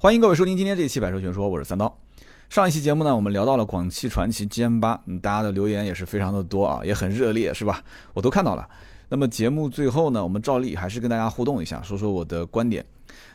欢迎各位收听今天这一期《百车全说》，我是三刀。上一期节目呢，我们聊到了广汽传祺 GM 八，大家的留言也是非常的多啊，也很热烈，是吧？我都看到了。那么节目最后呢，我们照例还是跟大家互动一下，说说我的观点。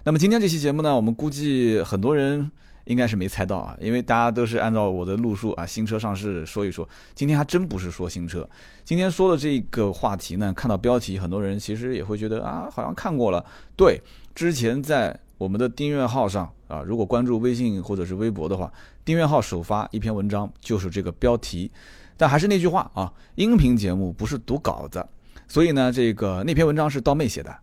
那么今天这期节目呢，我们估计很多人应该是没猜到啊，因为大家都是按照我的路数啊，新车上市说一说。今天还真不是说新车，今天说的这个话题呢，看到标题，很多人其实也会觉得啊，好像看过了。对，之前在。我们的订阅号上啊，如果关注微信或者是微博的话，订阅号首发一篇文章就是这个标题。但还是那句话啊，音频节目不是读稿子，所以呢，这个那篇文章是刀妹写的。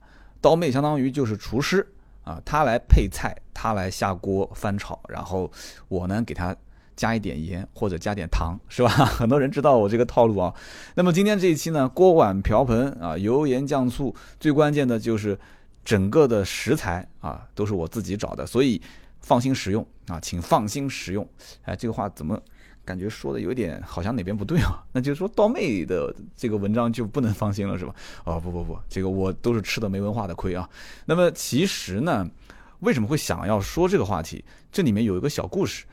刀妹相当于就是厨师啊，她来配菜，她来下锅翻炒，然后我呢给她加一点盐或者加点糖，是吧？很多人知道我这个套路啊。那么今天这一期呢，锅碗瓢盆啊，油盐酱醋，最关键的就是。整个的食材啊都是我自己找的，所以放心食用啊，请放心食用。哎，这个话怎么感觉说的有点好像哪边不对啊？那就是说刀妹的这个文章就不能放心了是吧？哦不不不，这个我都是吃的没文化的亏啊。那么其实呢，为什么会想要说这个话题？这里面有一个小故事。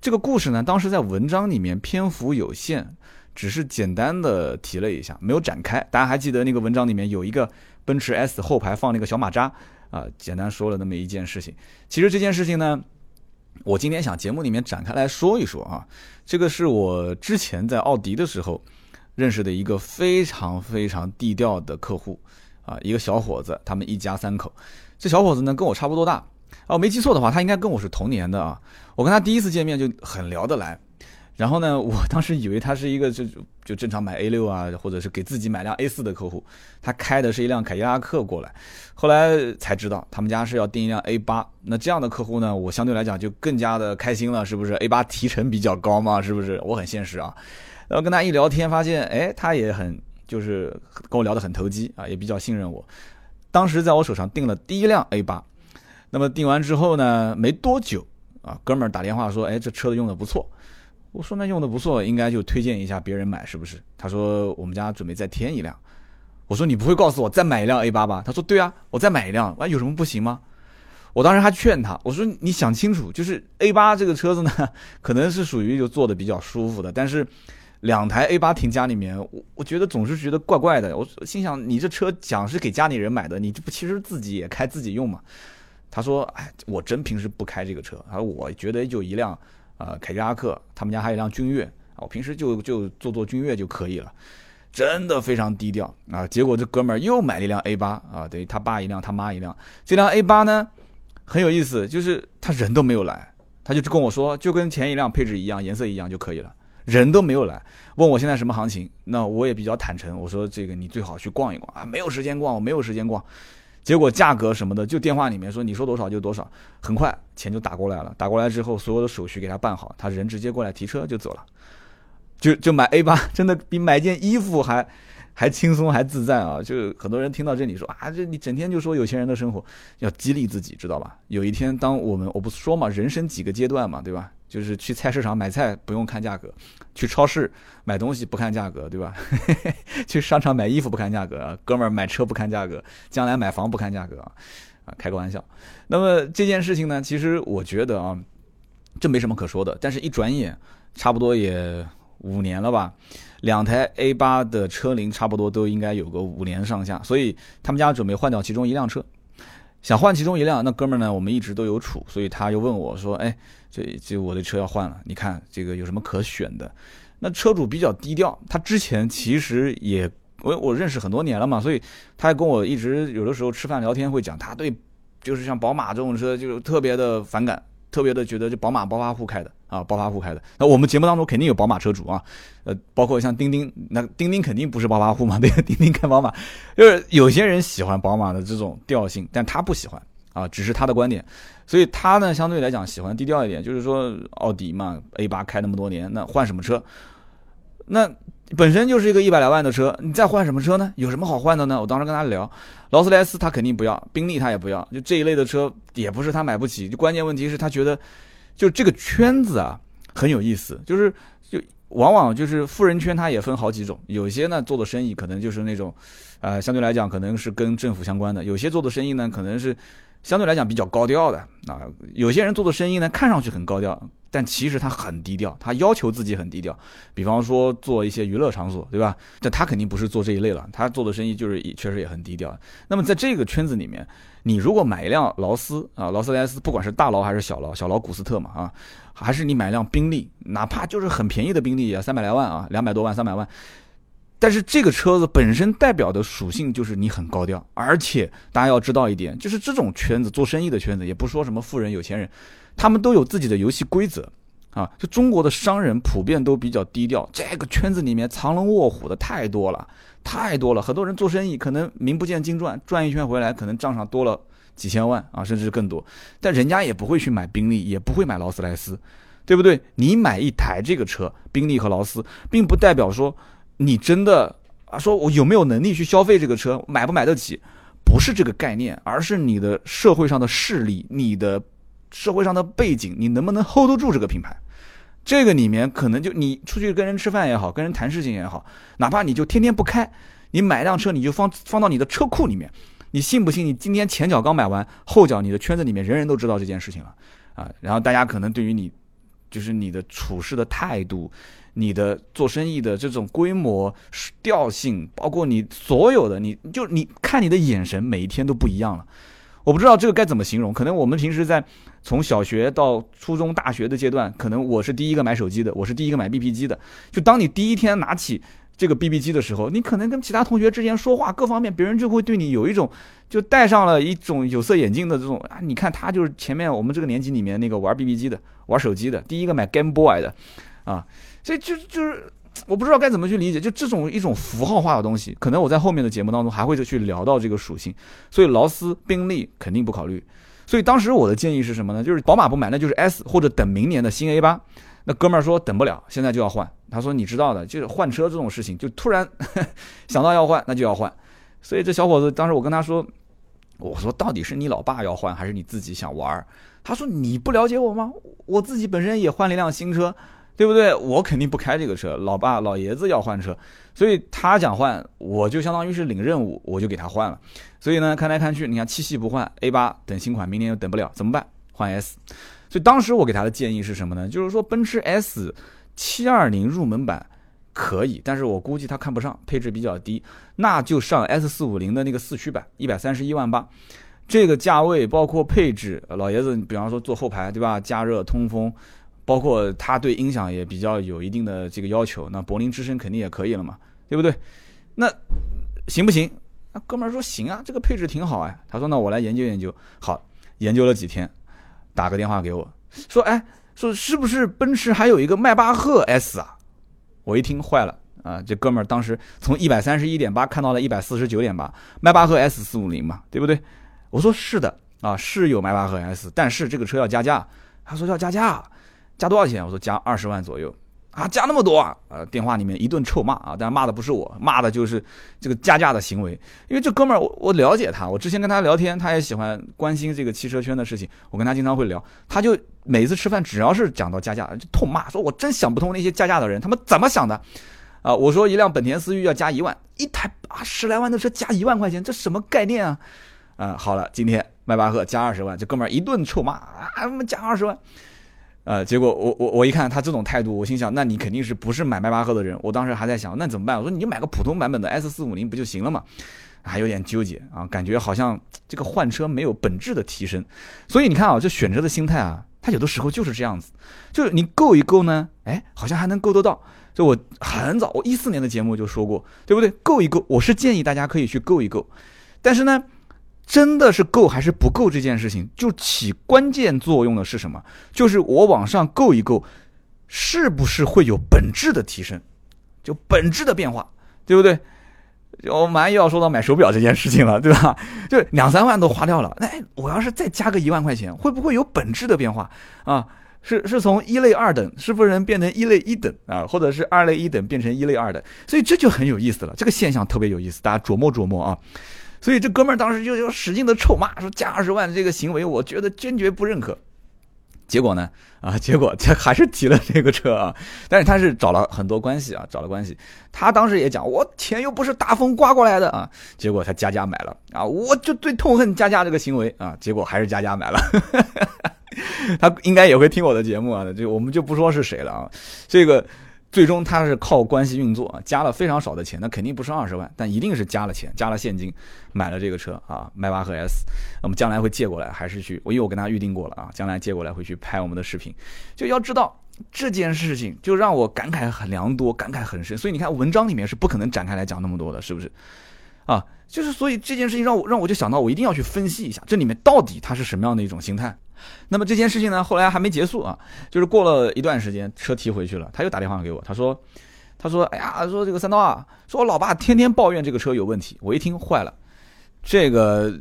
这个故事呢，当时在文章里面篇幅有限，只是简单的提了一下，没有展开。大家还记得那个文章里面有一个。奔驰 S 后排放那个小马扎啊，简单说了那么一件事情。其实这件事情呢，我今天想节目里面展开来说一说啊。这个是我之前在奥迪的时候认识的一个非常非常低调的客户啊，一个小伙子，他们一家三口。这小伙子呢跟我差不多大啊，没记错的话，他应该跟我是同年的啊。我跟他第一次见面就很聊得来。然后呢，我当时以为他是一个就就正常买 A 六啊，或者是给自己买辆 A 四的客户，他开的是一辆凯迪拉克过来，后来才知道他们家是要订一辆 A 八。那这样的客户呢，我相对来讲就更加的开心了，是不是？A 八提成比较高嘛，是不是？我很现实啊。然后跟他一聊天，发现哎，他也很就是跟我聊得很投机啊，也比较信任我。当时在我手上订了第一辆 A 八，那么订完之后呢，没多久啊，哥们儿打电话说，哎，这车子用的不错。我说那用的不错，应该就推荐一下别人买，是不是？他说我们家准备再添一辆。我说你不会告诉我再买一辆 A 八吧？他说对啊，我再买一辆，啊有什么不行吗？我当时还劝他，我说你想清楚，就是 A 八这个车子呢，可能是属于就坐的比较舒服的，但是两台 A 八停家里面，我我觉得总是觉得怪怪的。我心想你这车讲是给家里人买的，你这不其实自己也开自己用嘛？他说哎，我真平时不开这个车，他说我觉得就一辆。啊，凯迪拉克，他们家还有一辆君越啊，我平时就就坐坐君越就可以了，真的非常低调啊。结果这哥们儿又买了一辆 A 八啊，等于他爸一辆，他妈一辆。这辆 A 八呢很有意思，就是他人都没有来，他就跟我说，就跟前一辆配置一样，颜色一样就可以了，人都没有来。问我现在什么行情，那我也比较坦诚，我说这个你最好去逛一逛啊，没有时间逛，我没有时间逛。结果价格什么的，就电话里面说你说多少就多少，很快钱就打过来了。打过来之后，所有的手续给他办好，他人直接过来提车就走了，就就买 A 八，真的比买件衣服还还轻松还自在啊！就很多人听到这里说啊，这你整天就说有钱人的生活，要激励自己，知道吧？有一天，当我们我不说嘛，人生几个阶段嘛，对吧？就是去菜市场买菜不用看价格，去超市买东西不看价格，对吧？去商场买衣服不看价格，哥们儿买车不看价格，将来买房不看价格啊，啊，开个玩笑。那么这件事情呢，其实我觉得啊，这没什么可说的。但是一转眼，差不多也五年了吧，两台 A 八的车龄差不多都应该有个五年上下，所以他们家准备换掉其中一辆车。想换其中一辆，那哥们呢？我们一直都有处，所以他又问我说：“哎，这这我的车要换了，你看这个有什么可选的？”那车主比较低调，他之前其实也我我认识很多年了嘛，所以他还跟我一直有的时候吃饭聊天会讲，他对就是像宝马这种车就特别的反感。特别的觉得，就宝马暴发户开的啊，暴发户开的。那我们节目当中肯定有宝马车主啊，呃，包括像钉钉，那钉钉肯定不是暴发户嘛，对，钉钉开宝马，就是有些人喜欢宝马的这种调性，但他不喜欢啊，只是他的观点。所以他呢，相对来讲喜欢低调一点，就是说奥迪嘛，A 八开那么多年，那换什么车？那本身就是一个一百来万的车，你再换什么车呢？有什么好换的呢？我当时跟他聊，劳斯莱斯他肯定不要，宾利他也不要，就这一类的车也不是他买不起。就关键问题是他觉得，就这个圈子啊很有意思，就是就往往就是富人圈，它也分好几种，有些呢做的生意可能就是那种，呃，相对来讲可能是跟政府相关的，有些做的生意呢可能是相对来讲比较高调的啊。有些人做的生意呢，看上去很高调。但其实他很低调，他要求自己很低调。比方说做一些娱乐场所，对吧？但他肯定不是做这一类了，他做的生意就是确实也很低调。那么在这个圈子里面，你如果买一辆劳斯啊，劳斯莱斯，不管是大劳还是小劳，小劳古斯特嘛啊，还是你买一辆宾利，哪怕就是很便宜的宾利啊，三百来万啊，两百多万、三百万，但是这个车子本身代表的属性就是你很高调，而且大家要知道一点，就是这种圈子做生意的圈子，也不说什么富人有钱人。他们都有自己的游戏规则，啊，就中国的商人普遍都比较低调，这个圈子里面藏龙卧虎的太多了，太多了。很多人做生意可能名不见经传，转一圈回来可能账上多了几千万啊，甚至更多，但人家也不会去买宾利，也不会买劳斯莱斯，对不对？你买一台这个车，宾利和劳斯，并不代表说你真的啊，说我有没有能力去消费这个车，买不买得起，不是这个概念，而是你的社会上的势力，你的。社会上的背景，你能不能 hold 得住这个品牌？这个里面可能就你出去跟人吃饭也好，跟人谈事情也好，哪怕你就天天不开，你买辆车你就放放到你的车库里面，你信不信？你今天前脚刚买完，后脚你的圈子里面人人都知道这件事情了啊！然后大家可能对于你，就是你的处事的态度，你的做生意的这种规模调性，包括你所有的，你就你看你的眼神，每一天都不一样了。我不知道这个该怎么形容，可能我们平时在从小学到初中、大学的阶段，可能我是第一个买手机的，我是第一个买 BB 机的。就当你第一天拿起这个 BB 机的时候，你可能跟其他同学之间说话各方面，别人就会对你有一种就戴上了一种有色眼镜的这种啊，你看他就是前面我们这个年级里面那个玩 BB 机的、玩手机的，第一个买 Game Boy 的，啊，所以就就是。我不知道该怎么去理解，就这种一种符号化的东西，可能我在后面的节目当中还会去聊到这个属性。所以劳斯、宾利肯定不考虑。所以当时我的建议是什么呢？就是宝马不买，那就是 S 或者等明年的新 A 八。那哥们儿说等不了，现在就要换。他说你知道的，就是换车这种事情，就突然 想到要换，那就要换。所以这小伙子当时我跟他说，我说到底是你老爸要换，还是你自己想玩？他说你不了解我吗？我自己本身也换了一辆新车。对不对？我肯定不开这个车，老爸老爷子要换车，所以他想换，我就相当于是领任务，我就给他换了。所以呢，看来看去，你看七系不换，A 八等新款，明年又等不了，怎么办？换 S。所以当时我给他的建议是什么呢？就是说奔驰 S 七二零入门版可以，但是我估计他看不上，配置比较低，那就上 S 四五零的那个四驱版，一百三十一万八，这个价位包括配置，老爷子，你比方说坐后排，对吧？加热、通风。包括他对音响也比较有一定的这个要求，那柏林之声肯定也可以了嘛，对不对？那行不行？那哥们儿说行啊，这个配置挺好哎。他说那我来研究研究。好，研究了几天，打个电话给我说，哎，说是不是奔驰还有一个迈巴赫 S 啊？我一听坏了啊，这哥们儿当时从一百三十一点八看到了一百四十九点八，迈巴赫 S 四五零嘛，对不对？我说是的啊，是有迈巴赫 S，但是这个车要加价。他说要加价。加多少钱？我说加二十万左右啊，加那么多啊！呃，电话里面一顿臭骂啊，但骂的不是我，骂的就是这个加价的行为。因为这哥们儿，我我了解他，我之前跟他聊天，他也喜欢关心这个汽车圈的事情，我跟他经常会聊。他就每次吃饭，只要是讲到加价，就痛骂，说我真想不通那些加价的人，他们怎么想的？啊，我说一辆本田思域要加一万，一台啊十来万的车加一万块钱，这什么概念啊？啊，好了，今天迈巴赫加二十万，这哥们儿一顿臭骂啊，加二十万。呃，结果我我我一看他这种态度，我心想，那你肯定是不是买迈巴赫的人？我当时还在想，那怎么办？我说你就买个普通版本的 S 四五零不就行了嘛？还有点纠结啊，感觉好像这个换车没有本质的提升。所以你看啊，这选车的心态啊，他有的时候就是这样子，就是你够一够呢，哎，好像还能够得到。就我很早，我一四年的节目就说过，对不对？够一够，我是建议大家可以去够一够，但是呢。真的是够还是不够这件事情，就起关键作用的是什么？就是我往上够一够，是不是会有本质的提升？就本质的变化，对不对？我马上又要说到买手表这件事情了，对吧？就两三万都花掉了，哎，我要是再加个一万块钱，会不会有本质的变化啊？是是从一类二等是不是能变成一类一等啊？或者是二类一等变成一类二等？所以这就很有意思了，这个现象特别有意思，大家琢磨琢磨啊。所以这哥们儿当时就就使劲的臭骂，说加二十万这个行为，我觉得坚决不认可。结果呢？啊，结果他还是提了这个车啊，但是他是找了很多关系啊，找了关系。他当时也讲，我钱又不是大风刮过来的啊。结果他佳佳买了啊，我就最痛恨佳佳这个行为啊。结果还是佳佳买了，他应该也会听我的节目啊。就我们就不说是谁了啊，这个。最终他是靠关系运作，加了非常少的钱，那肯定不是二十万，但一定是加了钱，加了现金买了这个车啊，迈巴赫 S。那么将来会借过来，还是去？我因为我跟他预定过了啊，将来借过来会去拍我们的视频。就要知道这件事情，就让我感慨很良多，感慨很深。所以你看文章里面是不可能展开来讲那么多的，是不是？啊，就是所以这件事情让我让我就想到，我一定要去分析一下这里面到底他是什么样的一种心态。那么这件事情呢，后来还没结束啊，就是过了一段时间，车提回去了，他又打电话给我，他说，他说，哎呀，说这个三刀啊，说我老爸天天抱怨这个车有问题，我一听坏了，这个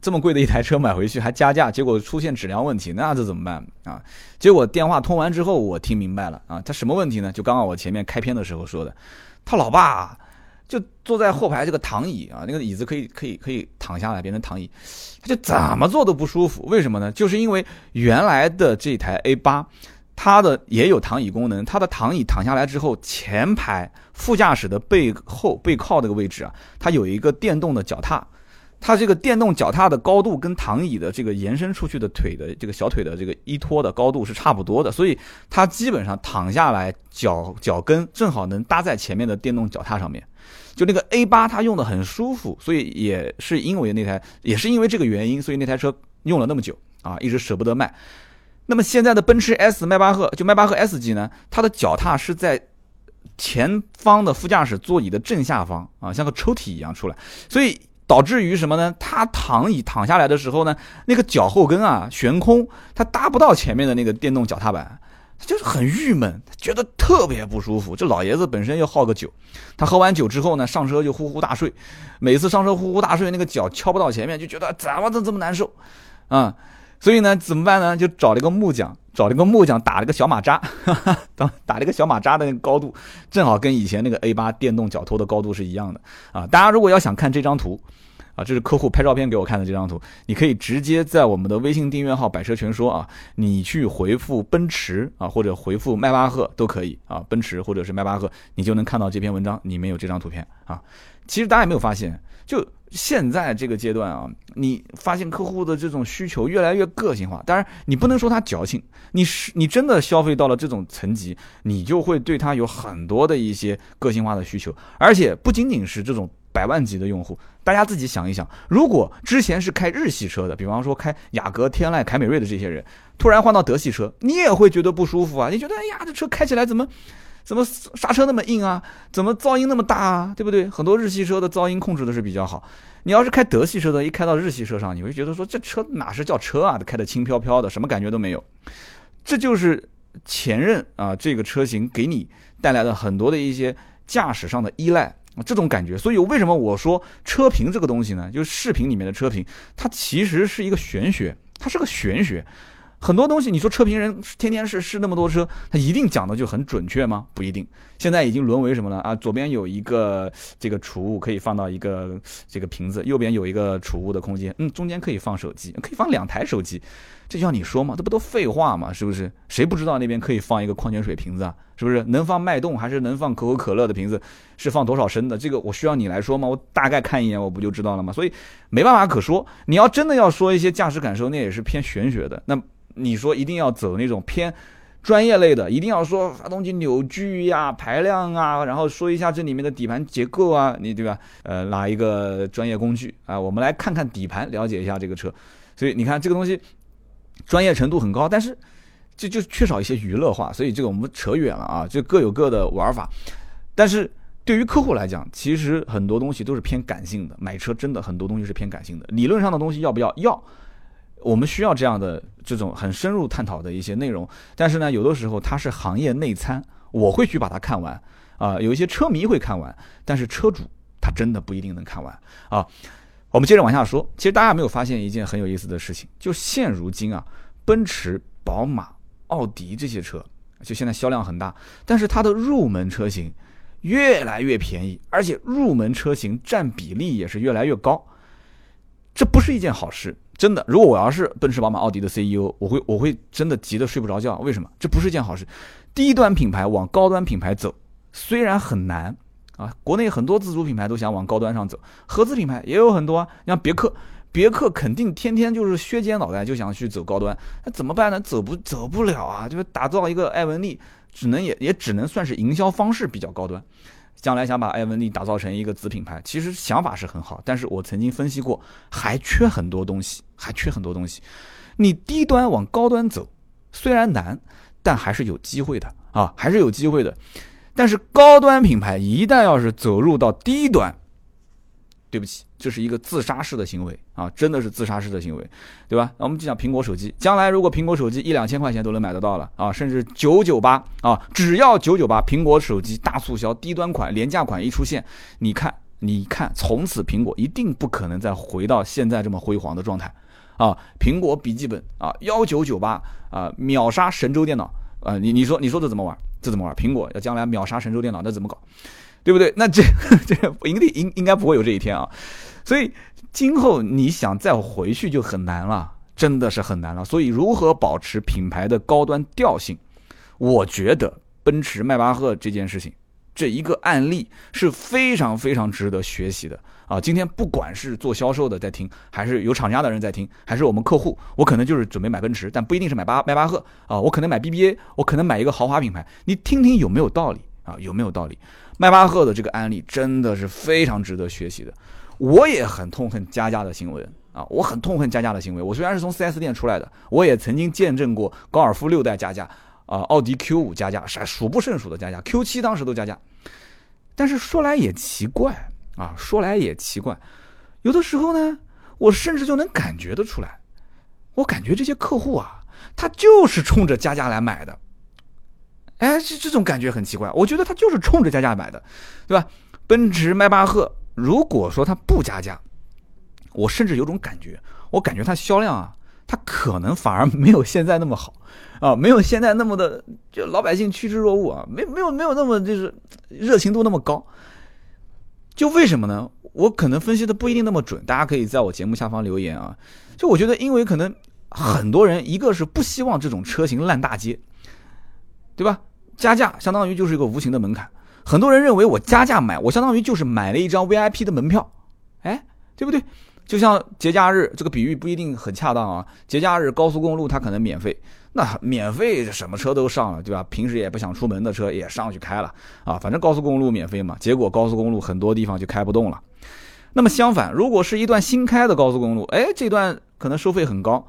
这么贵的一台车买回去还加价，结果出现质量问题，那这怎么办啊？结果电话通完之后，我听明白了啊，他什么问题呢？就刚刚我前面开篇的时候说的，他老爸。就坐在后排这个躺椅啊，那个椅子可以可以可以躺下来变成躺椅，他就怎么坐都不舒服。为什么呢？就是因为原来的这台 A 八，它的也有躺椅功能，它的躺椅躺下来之后，前排副驾驶的背后背靠这个位置啊，它有一个电动的脚踏，它这个电动脚踏的高度跟躺椅的这个延伸出去的腿的这个小腿的这个依托的高度是差不多的，所以它基本上躺下来脚脚跟正好能搭在前面的电动脚踏上面。就那个 A 八，它用的很舒服，所以也是因为那台，也是因为这个原因，所以那台车用了那么久啊，一直舍不得卖。那么现在的奔驰 S 迈巴赫，就迈巴赫 S 级呢，它的脚踏是在前方的副驾驶座椅的正下方啊，像个抽屉一样出来，所以导致于什么呢？他躺椅躺下来的时候呢，那个脚后跟啊悬空，他搭不到前面的那个电动脚踏板。他就是很郁闷，他觉得特别不舒服。这老爷子本身又好个酒，他喝完酒之后呢，上车就呼呼大睡。每次上车呼呼大睡，那个脚敲不到前面，就觉得怎么都这么难受啊。所以呢，怎么办呢？就找了一个木匠，找了个木匠打了个小马扎，打打了个小马扎的那个高度，正好跟以前那个 A 八电动脚托的高度是一样的啊。大家如果要想看这张图。啊，这是客户拍照片给我看的这张图，你可以直接在我们的微信订阅号“百车全说”啊，你去回复奔驰啊，或者回复迈巴赫都可以啊，奔驰或者是迈巴赫，你就能看到这篇文章里面有这张图片啊。其实大家有没有发现，就现在这个阶段啊，你发现客户的这种需求越来越个性化，当然你不能说他矫情，你是你真的消费到了这种层级，你就会对他有很多的一些个性化的需求，而且不仅仅是这种。百万级的用户，大家自己想一想，如果之前是开日系车的，比方说开雅阁、天籁、凯美瑞的这些人，突然换到德系车，你也会觉得不舒服啊！你觉得，哎呀，这车开起来怎么，怎么刹车那么硬啊？怎么噪音那么大啊？对不对？很多日系车的噪音控制的是比较好。你要是开德系车的，一开到日系车上，你会觉得说，这车哪是叫车啊？开的轻飘飘的，什么感觉都没有。这就是前任啊，这个车型给你带来的很多的一些驾驶上的依赖。这种感觉，所以为什么我说车评这个东西呢？就是视频里面的车评，它其实是一个玄学，它是个玄学。很多东西，你说车评人天天试试那么多车，他一定讲的就很准确吗？不一定。现在已经沦为什么了啊？左边有一个这个储物可以放到一个这个瓶子，右边有一个储物的空间，嗯，中间可以放手机，可以放两台手机。这要你说吗？这不都废话吗？是不是？谁不知道那边可以放一个矿泉水瓶子啊？是不是？能放脉动还是能放可口可乐的瓶子？是放多少升的？这个我需要你来说吗？我大概看一眼，我不就知道了吗？所以没办法可说。你要真的要说一些驾驶感受，那也是偏玄学的。那。你说一定要走那种偏专业类的，一定要说发动机扭矩呀、排量啊，然后说一下这里面的底盘结构啊，你对吧？呃，拿一个专业工具啊，我们来看看底盘，了解一下这个车。所以你看这个东西专业程度很高，但是就就缺少一些娱乐化，所以这个我们扯远了啊，就各有各的玩法。但是对于客户来讲，其实很多东西都是偏感性的，买车真的很多东西是偏感性的，理论上的东西要不要？要。我们需要这样的这种很深入探讨的一些内容，但是呢，有的时候它是行业内参，我会去把它看完啊。有一些车迷会看完，但是车主他真的不一定能看完啊。我们接着往下说，其实大家有没有发现一件很有意思的事情？就现如今啊，奔驰、宝马、奥迪这些车，就现在销量很大，但是它的入门车型越来越便宜，而且入门车型占比例也是越来越高，这不是一件好事。真的，如果我要是奔驰、宝马、奥迪的 CEO，我会我会真的急得睡不着觉。为什么？这不是一件好事。低端品牌往高端品牌走，虽然很难啊，国内很多自主品牌都想往高端上走，合资品牌也有很多啊。像别克，别克肯定天天就是削尖脑袋就想去走高端，那怎么办呢？走不走不了啊？就是打造一个艾文利，只能也也只能算是营销方式比较高端。将来想把艾文利打造成一个子品牌，其实想法是很好，但是我曾经分析过，还缺很多东西，还缺很多东西。你低端往高端走，虽然难。但还是有机会的啊，还是有机会的。但是高端品牌一旦要是走入到低端，对不起，这是一个自杀式的行为啊，真的是自杀式的行为，对吧？那我们就讲苹果手机，将来如果苹果手机一两千块钱都能买得到了啊，甚至九九八啊，只要九九八，苹果手机大促销，低端款、廉价款一出现，你看，你看，从此苹果一定不可能再回到现在这么辉煌的状态。啊，苹果笔记本啊，幺九九八啊，秒杀神州电脑啊！你你说你说这怎么玩？这怎么玩？苹果要将来秒杀神州电脑，那怎么搞？对不对？那这这应该应应该不会有这一天啊！所以今后你想再回去就很难了，真的是很难了。所以如何保持品牌的高端调性？我觉得奔驰迈巴赫这件事情，这一个案例是非常非常值得学习的。啊，今天不管是做销售的在听，还是有厂家的人在听，还是我们客户，我可能就是准备买奔驰，但不一定是买巴迈巴赫啊，我可能买 BBA，我可能买一个豪华品牌，你听听有没有道理啊？有没有道理？迈巴赫的这个案例真的是非常值得学习的。我也很痛恨加价的行为啊，我很痛恨加价的行为。我虽然是从 4S 店出来的，我也曾经见证过高尔夫六代加价啊，奥迪 Q5 加价，啥数不胜数的加价，Q7 当时都加价。但是说来也奇怪。啊，说来也奇怪，有的时候呢，我甚至就能感觉得出来，我感觉这些客户啊，他就是冲着加价来买的，哎，这这种感觉很奇怪，我觉得他就是冲着加价买的，对吧？奔驰迈巴赫，如果说它不加价，我甚至有种感觉，我感觉它销量啊，它可能反而没有现在那么好啊，没有现在那么的，就老百姓趋之若鹜啊，没没有没有那么就是热情度那么高。就为什么呢？我可能分析的不一定那么准，大家可以在我节目下方留言啊。就我觉得，因为可能很多人一个是不希望这种车型烂大街，对吧？加价相当于就是一个无形的门槛。很多人认为我加价买，我相当于就是买了一张 VIP 的门票，哎，对不对？就像节假日这个比喻不一定很恰当啊。节假日高速公路它可能免费。那免费什么车都上了，对吧？平时也不想出门的车也上去开了啊，反正高速公路免费嘛。结果高速公路很多地方就开不动了。那么相反，如果是一段新开的高速公路，哎，这段可能收费很高，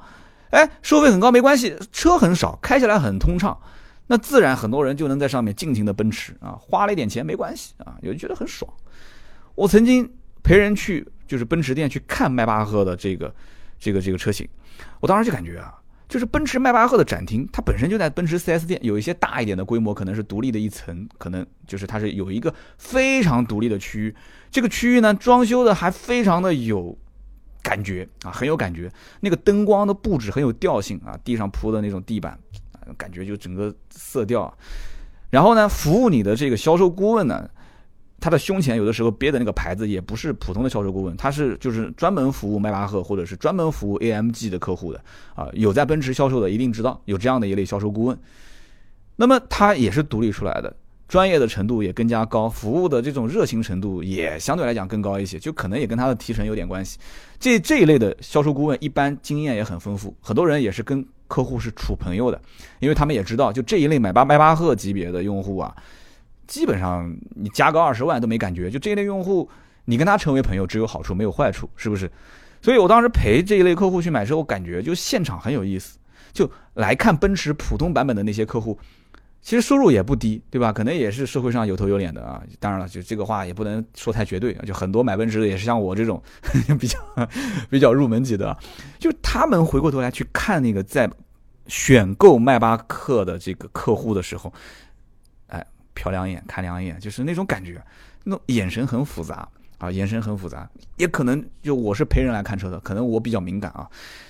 哎，收费很高没关系，车很少，开起来很通畅，那自然很多人就能在上面尽情的奔驰啊，花了一点钱没关系啊，也觉得很爽。我曾经陪人去就是奔驰店去看迈巴赫的这个这个这个车型，我当时就感觉啊。就是奔驰迈巴赫的展厅，它本身就在奔驰 4S 店，有一些大一点的规模，可能是独立的一层，可能就是它是有一个非常独立的区域。这个区域呢，装修的还非常的有感觉啊，很有感觉。那个灯光的布置很有调性啊，地上铺的那种地板，感觉就整个色调。然后呢，服务你的这个销售顾问呢。他的胸前有的时候别的那个牌子也不是普通的销售顾问，他是就是专门服务迈巴赫或者是专门服务 AMG 的客户的啊。有在奔驰销售的一定知道有这样的一类销售顾问，那么他也是独立出来的，专业的程度也更加高，服务的这种热情程度也相对来讲更高一些，就可能也跟他的提成有点关系。这这一类的销售顾问一般经验也很丰富，很多人也是跟客户是处朋友的，因为他们也知道就这一类买巴迈巴赫级别的用户啊。基本上你加个二十万都没感觉，就这一类用户，你跟他成为朋友只有好处没有坏处，是不是？所以我当时陪这一类客户去买车，我感觉就现场很有意思。就来看奔驰普通版本的那些客户，其实收入也不低，对吧？可能也是社会上有头有脸的啊。当然了，就这个话也不能说太绝对啊。就很多买奔驰的也是像我这种 比较比较入门级的，就他们回过头来去看那个在选购迈巴赫的这个客户的时候。瞟两眼，看两眼，就是那种感觉，那眼神很复杂啊，眼神很复杂。也可能就我是陪人来看车的，可能我比较敏感啊。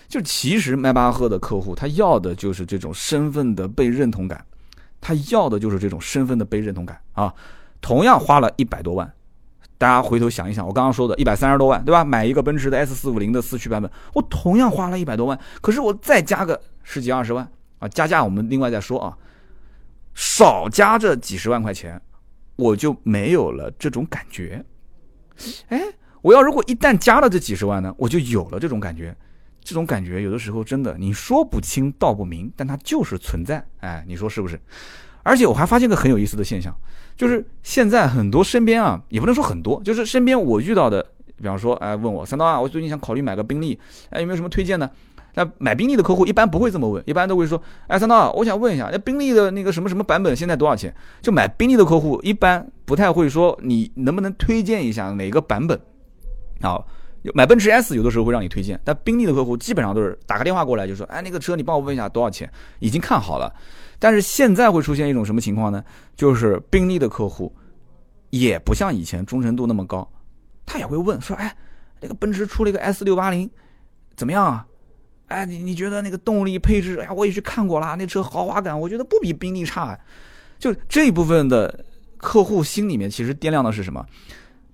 就其实迈巴赫的客户，他要的就是这种身份的被认同感，他要的就是这种身份的被认同感啊。同样花了一百多万，大家回头想一想，我刚刚说的一百三十多万，对吧？买一个奔驰的 S 四五零的四驱版本，我同样花了一百多万，可是我再加个十几二十万啊，加价我们另外再说啊，少加这几十万块钱，我就没有了这种感觉。哎，我要如果一旦加了这几十万呢，我就有了这种感觉。这种感觉有的时候真的你说不清道不明，但它就是存在。哎，你说是不是？而且我还发现个很有意思的现象，就是现在很多身边啊，也不能说很多，就是身边我遇到的，比方说，哎，问我三刀啊，我最近想考虑买个宾利，哎，有没有什么推荐呢？那买宾利的客户一般不会这么问，一般都会说，哎，三刀，我想问一下，那宾利的那个什么什么版本现在多少钱？就买宾利的客户一般不太会说，你能不能推荐一下哪个版本？啊。买奔驰 S 有的时候会让你推荐，但宾利的客户基本上都是打个电话过来就说，哎，那个车你帮我问一下多少钱，已经看好了。但是现在会出现一种什么情况呢？就是宾利的客户也不像以前忠诚度那么高，他也会问说，哎，那个奔驰出了一个 S 六八零，怎么样啊？哎，你你觉得那个动力配置？哎呀，我也去看过了，那车豪华感我觉得不比宾利差。就这一部分的客户心里面其实掂量的是什么？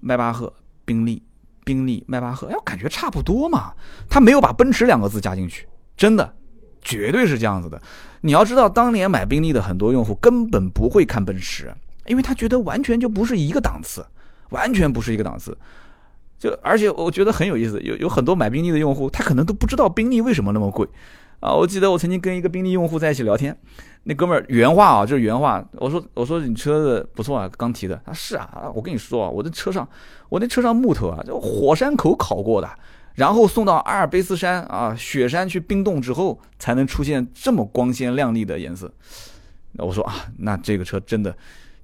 迈巴赫、宾利。宾利、迈巴赫，哎，我感觉差不多嘛。他没有把奔驰两个字加进去，真的，绝对是这样子的。你要知道，当年买宾利的很多用户根本不会看奔驰，因为他觉得完全就不是一个档次，完全不是一个档次。就而且我觉得很有意思，有有很多买宾利的用户，他可能都不知道宾利为什么那么贵啊。我记得我曾经跟一个宾利用户在一起聊天。那哥们儿原话啊，就是原话。我说我说你车子不错啊，刚提的。他是啊，我跟你说啊，我的车上，我那车上木头啊，就火山口烤过的，然后送到阿尔卑斯山啊，雪山去冰冻之后，才能出现这么光鲜亮丽的颜色。我说啊，那这个车真的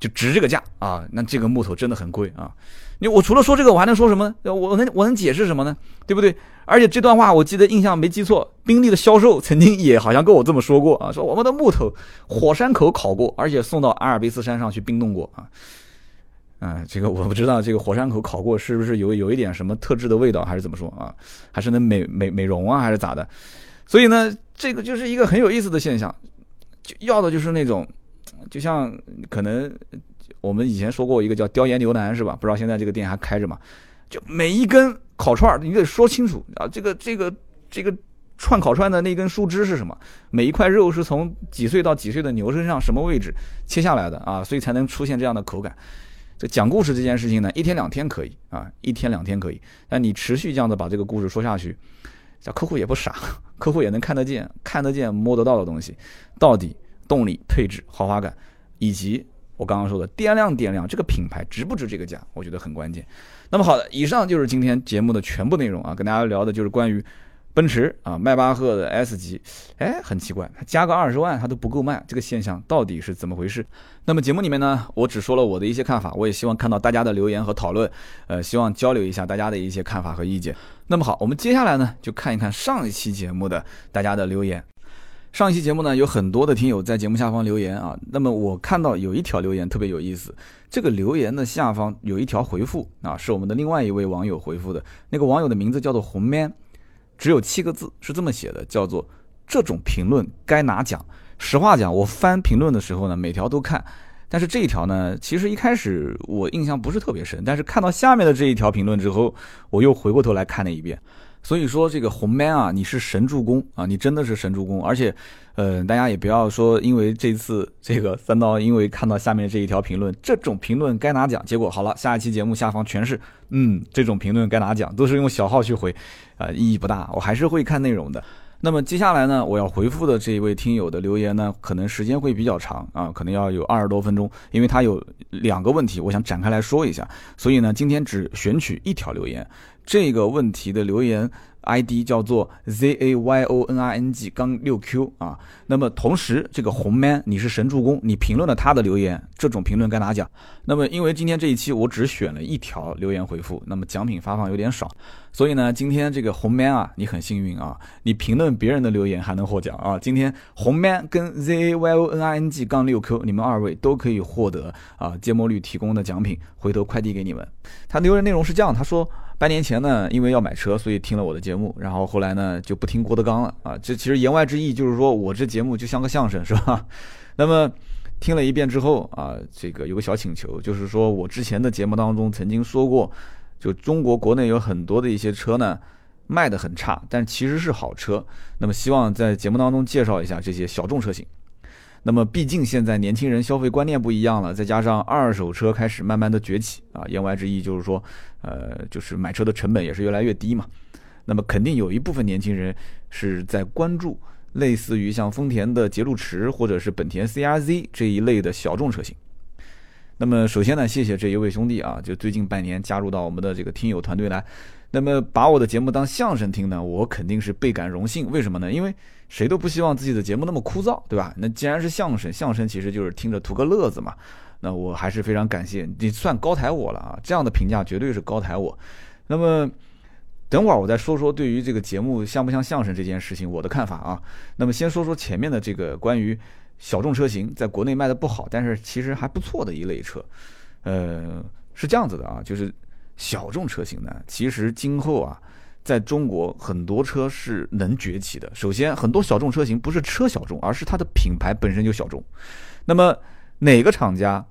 就值这个价啊，那这个木头真的很贵啊。你我除了说这个，我还能说什么？我能我能解释什么呢？对不对？而且这段话我记得印象没记错，宾利的销售曾经也好像跟我这么说过啊，说我们的木头火山口烤过，而且送到阿尔卑斯山上去冰冻过啊。啊，这个我不知道，这个火山口烤过是不是有有一点什么特制的味道，还是怎么说啊？还是能美美美容啊，还是咋的？所以呢，这个就是一个很有意思的现象，就要的就是那种，就像可能。我们以前说过一个叫雕岩牛腩是吧？不知道现在这个店还开着吗？就每一根烤串你得说清楚啊，这个这个这个串烤串的那根树枝是什么？每一块肉是从几岁到几岁的牛身上什么位置切下来的啊？所以才能出现这样的口感。这讲故事这件事情呢，一天两天可以啊，一天两天可以，但你持续这样的把这个故事说下去，这客户也不傻，客户也能看得见、看得见、摸得到的东西，到底动力、配置、豪华感以及。我刚刚说的掂量掂量这个品牌值不值这个价，我觉得很关键。那么好的，以上就是今天节目的全部内容啊，跟大家聊的就是关于奔驰啊迈巴赫的 S 级，哎，很奇怪，它加个二十万它都不够卖，这个现象到底是怎么回事？那么节目里面呢，我只说了我的一些看法，我也希望看到大家的留言和讨论，呃，希望交流一下大家的一些看法和意见。那么好，我们接下来呢就看一看上一期节目的大家的留言。上一期节目呢，有很多的听友在节目下方留言啊。那么我看到有一条留言特别有意思，这个留言的下方有一条回复啊，是我们的另外一位网友回复的。那个网友的名字叫做红 man，只有七个字，是这么写的，叫做“这种评论该拿奖”。实话讲，我翻评论的时候呢，每条都看，但是这一条呢，其实一开始我印象不是特别深，但是看到下面的这一条评论之后，我又回过头来看了一遍。所以说这个红 man 啊，你是神助攻啊，你真的是神助攻，而且，呃，大家也不要说因为这次这个 三刀，因为看到下面这一条评论，这种评论该拿奖，结果好了，下一期节目下方全是，嗯，这种评论该拿奖，都是用小号去回，啊，意义不大，我还是会看内容的。那么接下来呢，我要回复的这一位听友的留言呢，可能时间会比较长啊，可能要有二十多分钟，因为他有两个问题，我想展开来说一下，所以呢，今天只选取一条留言。这个问题的留言 ID 叫做 Z A Y O N R N G 杠六 Q 啊，那么同时这个红 man 你是神助攻，你评论了他的留言，这种评论该拿奖。那么因为今天这一期我只选了一条留言回复，那么奖品发放有点少，所以呢，今天这个红 man 啊，你很幸运啊，你评论别人的留言还能获奖啊。今天红 man 跟 zayoning 杠六 Q 你们二位都可以获得啊芥末绿提供的奖品，回头快递给你们。他留言内容是这样，他说。半年前呢，因为要买车，所以听了我的节目，然后后来呢就不听郭德纲了啊。这其实言外之意就是说我这节目就像个相声，是吧？那么听了一遍之后啊，这个有个小请求，就是说我之前的节目当中曾经说过，就中国国内有很多的一些车呢卖的很差，但其实是好车。那么希望在节目当中介绍一下这些小众车型。那么毕竟现在年轻人消费观念不一样了，再加上二手车开始慢慢的崛起啊，言外之意就是说，呃，就是买车的成本也是越来越低嘛。那么肯定有一部分年轻人是在关注。类似于像丰田的捷路驰或者是本田 CRZ 这一类的小众车型。那么首先呢，谢谢这一位兄弟啊，就最近半年加入到我们的这个听友团队来。那么把我的节目当相声听呢，我肯定是倍感荣幸。为什么呢？因为谁都不希望自己的节目那么枯燥，对吧？那既然是相声，相声其实就是听着图个乐子嘛。那我还是非常感谢你，算高抬我了啊！这样的评价绝对是高抬我。那么。等会儿我再说说对于这个节目像不像相声这件事情我的看法啊。那么先说说前面的这个关于小众车型在国内卖的不好，但是其实还不错的一类车。呃，是这样子的啊，就是小众车型呢，其实今后啊，在中国很多车是能崛起的。首先，很多小众车型不是车小众，而是它的品牌本身就小众。那么哪个厂家？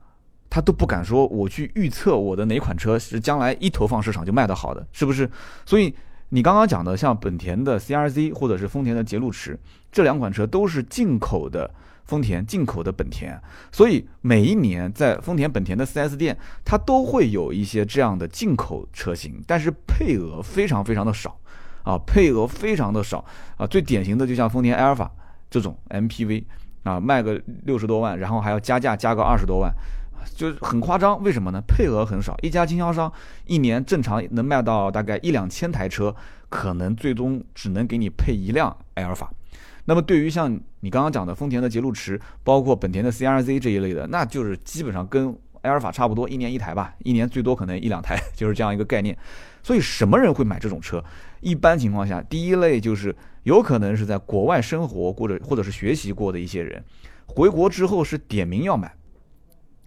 他都不敢说，我去预测我的哪款车是将来一投放市场就卖得好的，是不是？所以你刚刚讲的像本田的 CRZ 或者是丰田的捷路驰这两款车都是进口的丰田，进口的本田，所以每一年在丰田、本田的 4S 店，它都会有一些这样的进口车型，但是配额非常非常的少啊，配额非常的少啊。最典型的就像丰田埃尔法这种 MPV 啊，卖个六十多万，然后还要加价加个二十多万。就是很夸张，为什么呢？配额很少，一家经销商一年正常能卖到大概一两千台车，可能最终只能给你配一辆埃尔法。那么对于像你刚刚讲的丰田的捷路驰，包括本田的 CRZ 这一类的，那就是基本上跟埃尔法差不多，一年一台吧，一年最多可能一两台，就是这样一个概念。所以什么人会买这种车？一般情况下，第一类就是有可能是在国外生活或者或者是学习过的一些人，回国之后是点名要买。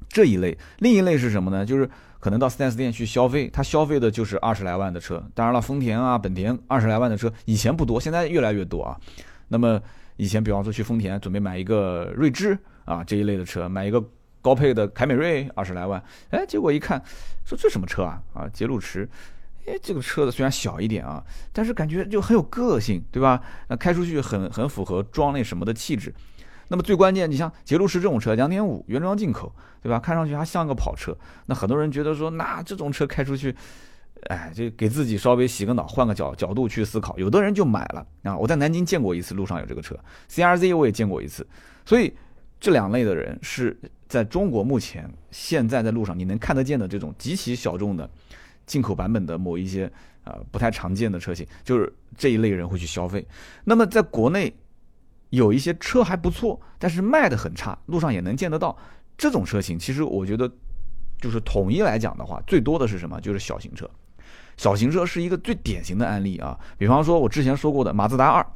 这一类，另一类是什么呢？就是可能到 4S 店去消费，他消费的就是二十来万的车。当然了，丰田啊、本田二十来万的车以前不多，现在越来越多啊。那么以前，比方说去丰田准备买一个锐志啊这一类的车，买一个高配的凯美瑞二十来万，哎，结果一看，说这什么车啊？啊，捷路驰，哎，这个车子虽然小一点啊，但是感觉就很有个性，对吧？那开出去很很符合装那什么的气质。那么最关键，你像捷路驰这种车，两点五原装进口，对吧？看上去还像个跑车。那很多人觉得说，那这种车开出去，哎，就给自己稍微洗个脑，换个角角度去思考。有的人就买了啊。我在南京见过一次，路上有这个车，CRZ 我也见过一次。所以这两类的人是在中国目前现在在路上你能看得见的这种极其小众的进口版本的某一些啊不太常见的车型，就是这一类人会去消费。那么在国内。有一些车还不错，但是卖的很差，路上也能见得到。这种车型其实我觉得，就是统一来讲的话，最多的是什么？就是小型车。小型车是一个最典型的案例啊。比方说，我之前说过的马自达二，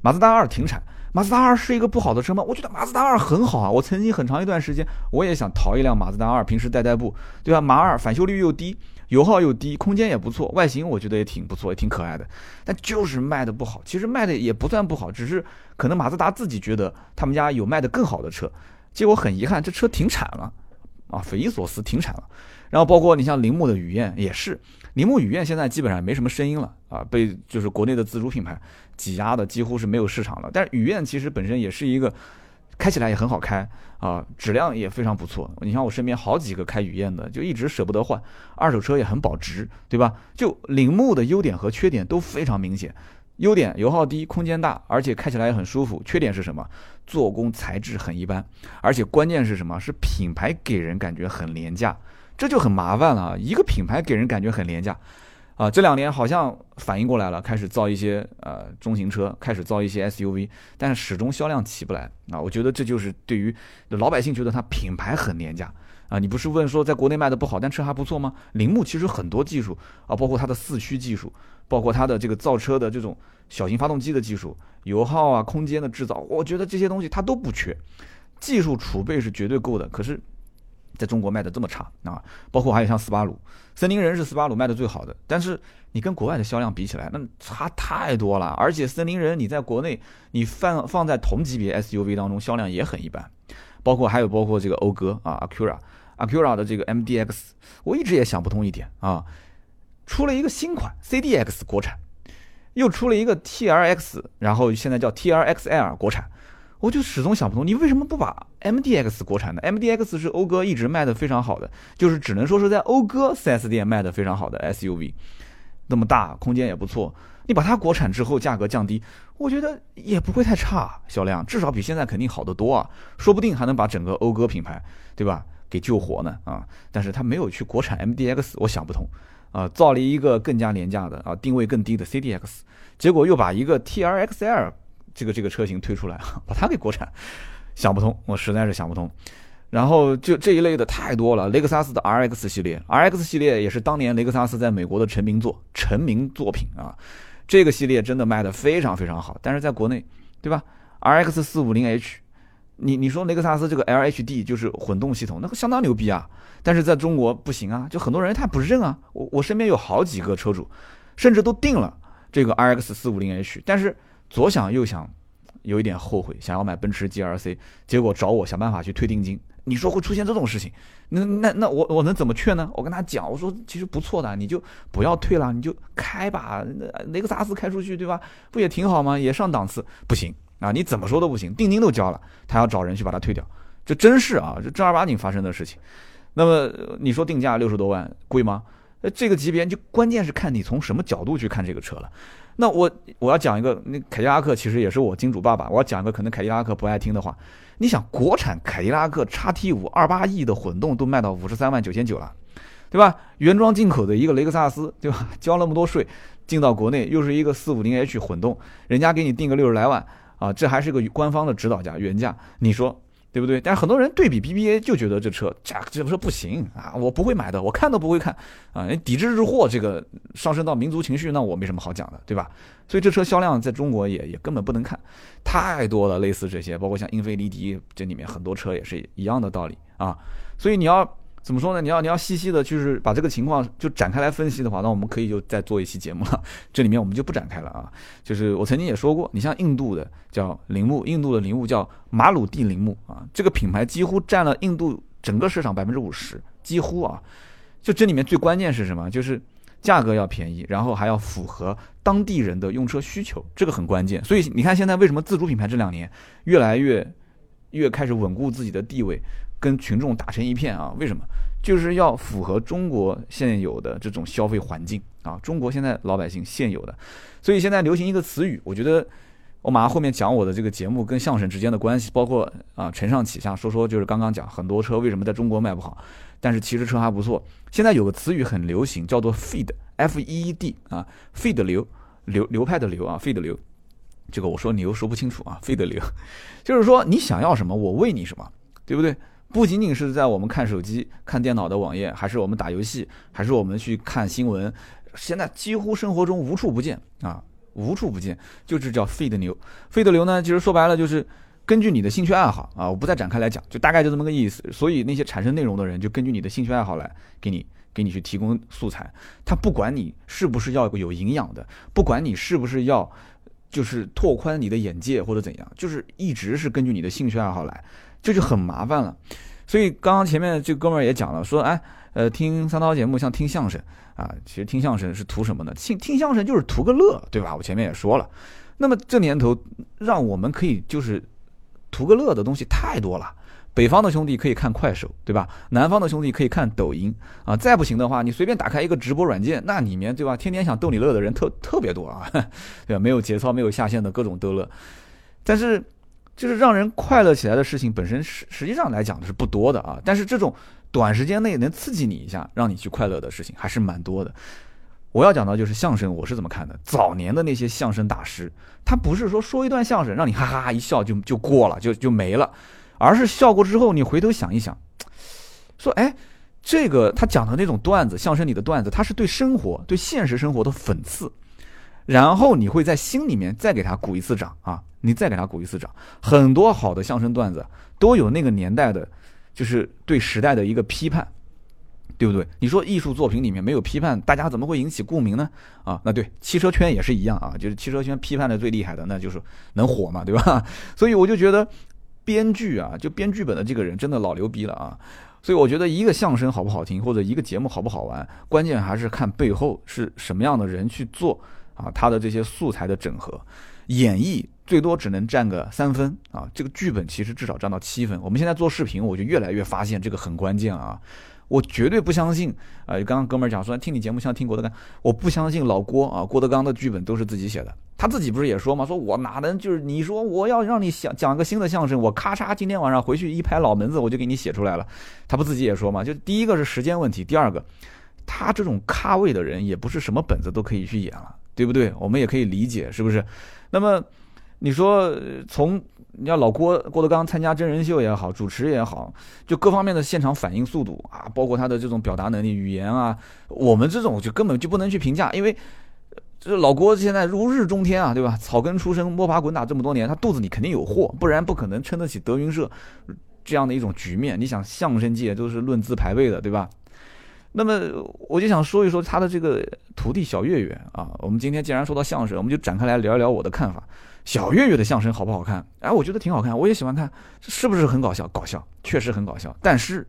马自达二停产。马自达二是一个不好的车吗？我觉得马自达二很好啊。我曾经很长一段时间，我也想淘一辆马自达二，平时代代步，对吧？马二返修率又低。油耗又低，空间也不错，外形我觉得也挺不错，也挺可爱的，但就是卖的不好。其实卖的也不算不好，只是可能马自达自己觉得他们家有卖的更好的车，结果很遗憾，这车停产了，啊，匪夷所思，停产了。然后包括你像铃木的雨燕也是，铃木雨燕现在基本上没什么声音了啊，被就是国内的自主品牌挤压的几乎是没有市场了。但是雨燕其实本身也是一个。开起来也很好开啊，质量也非常不错。你像我身边好几个开雨燕的，就一直舍不得换，二手车也很保值，对吧？就铃木的优点和缺点都非常明显。优点油耗低，空间大，而且开起来也很舒服。缺点是什么？做工材质很一般，而且关键是什么？是品牌给人感觉很廉价，这就很麻烦了。一个品牌给人感觉很廉价。啊，这两年好像反应过来了，开始造一些呃中型车，开始造一些 SUV，但是始终销量起不来啊。我觉得这就是对于老百姓觉得它品牌很廉价啊。你不是问说在国内卖的不好，但车还不错吗？铃木其实很多技术啊，包括它的四驱技术，包括它的这个造车的这种小型发动机的技术，油耗啊，空间的制造，我觉得这些东西它都不缺，技术储备是绝对够的。可是。在中国卖的这么差啊，包括还有像斯巴鲁、森林人是斯巴鲁卖的最好的，但是你跟国外的销量比起来，那差太多了。而且森林人你在国内你放放在同级别 SUV 当中销量也很一般。包括还有包括这个讴歌啊，Acura，Acura 的这个 MDX，我一直也想不通一点啊，出了一个新款 CDX 国产，又出了一个 TRX，然后现在叫 TRXL 国产。我就始终想不通，你为什么不把 MDX 国产的？MDX 是讴歌一直卖的非常好的，就是只能说是在讴歌 4S 店卖的非常好的 SUV，那么大，空间也不错。你把它国产之后，价格降低，我觉得也不会太差，销量至少比现在肯定好得多啊，说不定还能把整个讴歌品牌，对吧，给救活呢啊！但是他没有去国产 MDX，我想不通啊，造了一个更加廉价的啊，定位更低的 CDX，结果又把一个 TRXL。这个这个车型推出来，把它给国产，想不通，我实在是想不通。然后就这一类的太多了，雷克萨斯的 RX 系列，RX 系列也是当年雷克萨斯在美国的成名作，成名作品啊。这个系列真的卖的非常非常好，但是在国内，对吧？RX 四五零 H，你你说雷克萨斯这个 LHD 就是混动系统，那个相当牛逼啊。但是在中国不行啊，就很多人他不认啊。我我身边有好几个车主，甚至都定了这个 RX 四五零 H，但是。左想右想，有一点后悔，想要买奔驰 GLC，结果找我想办法去退定金。你说会出现这种事情，那那那我我能怎么劝呢？我跟他讲，我说其实不错的，你就不要退了，你就开吧，雷克萨斯开出去，对吧？不也挺好吗？也上档次，不行啊！你怎么说都不行，定金都交了，他要找人去把它退掉，这真是啊，这正儿八经发生的事情。那么你说定价六十多万贵吗？这个级别就关键是看你从什么角度去看这个车了。那我我要讲一个，那凯迪拉克其实也是我金主爸爸。我要讲一个可能凯迪拉克不爱听的话。你想，国产凯迪拉克叉 T 五二八 E 的混动都卖到五十三万九千九了，对吧？原装进口的一个雷克萨斯，对吧？交那么多税，进到国内又是一个四五零 H 混动，人家给你定个六十来万啊，这还是个官方的指导价原价，你说？对不对？但是很多人对比 BBA 就觉得这车这这不是不行啊，我不会买的，我看都不会看啊，抵制日货这个上升到民族情绪，那我没什么好讲的，对吧？所以这车销量在中国也也根本不能看，太多了，类似这些，包括像英菲尼迪这里面很多车也是一样的道理啊，所以你要。怎么说呢？你要你要细细的，就是把这个情况就展开来分析的话，那我们可以就再做一期节目了。这里面我们就不展开了啊。就是我曾经也说过，你像印度的叫铃木，印度的铃木叫马鲁蒂铃木啊，这个品牌几乎占了印度整个市场百分之五十，几乎啊。就这里面最关键是什么？就是价格要便宜，然后还要符合当地人的用车需求，这个很关键。所以你看现在为什么自主品牌这两年越来越越开始稳固自己的地位？跟群众打成一片啊？为什么？就是要符合中国现有的这种消费环境啊！中国现在老百姓现有的，所以现在流行一个词语，我觉得我马上后面讲我的这个节目跟相声之间的关系，包括啊承上启下说说，就是刚刚讲很多车为什么在中国卖不好，但是其实车还不错。现在有个词语很流行，叫做 feed，f e e d 啊，feed 流流流派的流啊，feed 流，这个我说你又说不清楚啊，feed 流，就是说你想要什么，我喂你什么，对不对？不仅仅是在我们看手机、看电脑的网页，还是我们打游戏，还是我们去看新闻，现在几乎生活中无处不见啊，无处不见，就是叫 feed 流。feed 流呢，其实说白了就是根据你的兴趣爱好啊，我不再展开来讲，就大概就这么个意思。所以那些产生内容的人，就根据你的兴趣爱好来给你给你去提供素材。他不管你是不是要有营养的，不管你是不是要就是拓宽你的眼界或者怎样，就是一直是根据你的兴趣爱好来。这就很麻烦了，所以刚刚前面这哥们儿也讲了，说哎，呃，听三刀节目像听相声啊，其实听相声是图什么呢？听听相声就是图个乐，对吧？我前面也说了，那么这年头让我们可以就是图个乐的东西太多了。北方的兄弟可以看快手，对吧？南方的兄弟可以看抖音啊。再不行的话，你随便打开一个直播软件，那里面对吧？天天想逗你乐的人特特别多啊，对吧？没有节操、没有下限的各种逗乐，但是。就是让人快乐起来的事情本身实实际上来讲的是不多的啊，但是这种短时间内能刺激你一下，让你去快乐的事情还是蛮多的。我要讲到就是相声，我是怎么看的？早年的那些相声大师，他不是说说一段相声让你哈哈哈一笑就就过了就就没了，而是笑过之后你回头想一想，说哎，这个他讲的那种段子，相声里的段子，他是对生活对现实生活的讽刺。然后你会在心里面再给他鼓一次掌啊！你再给他鼓一次掌。很多好的相声段子都有那个年代的，就是对时代的一个批判，对不对？你说艺术作品里面没有批判，大家怎么会引起共鸣呢？啊，那对，汽车圈也是一样啊，就是汽车圈批判的最厉害的，那就是能火嘛，对吧？所以我就觉得，编剧啊，就编剧本的这个人真的老牛逼了啊！所以我觉得一个相声好不好听，或者一个节目好不好玩，关键还是看背后是什么样的人去做啊，他的这些素材的整合，演绎最多只能占个三分啊，这个剧本其实至少占到七分。我们现在做视频，我就越来越发现这个很关键啊。我绝对不相信，啊，刚刚哥们儿讲说听你节目像听郭德纲，我不相信老郭啊，郭德纲的剧本都是自己写的，他自己不是也说吗？说我哪能就是你说我要让你想讲个新的相声，我咔嚓今天晚上回去一拍脑门子，我就给你写出来了。他不自己也说嘛？就第一个是时间问题，第二个，他这种咖位的人也不是什么本子都可以去演了，对不对？我们也可以理解，是不是？那么你说从。你要老郭郭德纲参加真人秀也好，主持也好，就各方面的现场反应速度啊，包括他的这种表达能力、语言啊，我们这种就根本就不能去评价，因为这老郭现在如日中天啊，对吧？草根出身，摸爬滚打这么多年，他肚子里肯定有货，不然不可能撑得起德云社这样的一种局面。你想，相声界都是论资排辈的，对吧？那么我就想说一说他的这个徒弟小岳岳啊，我们今天既然说到相声，我们就展开来聊一聊我的看法。小岳岳的相声好不好看？哎，我觉得挺好看，我也喜欢看。是不是很搞笑？搞笑，确实很搞笑。但是，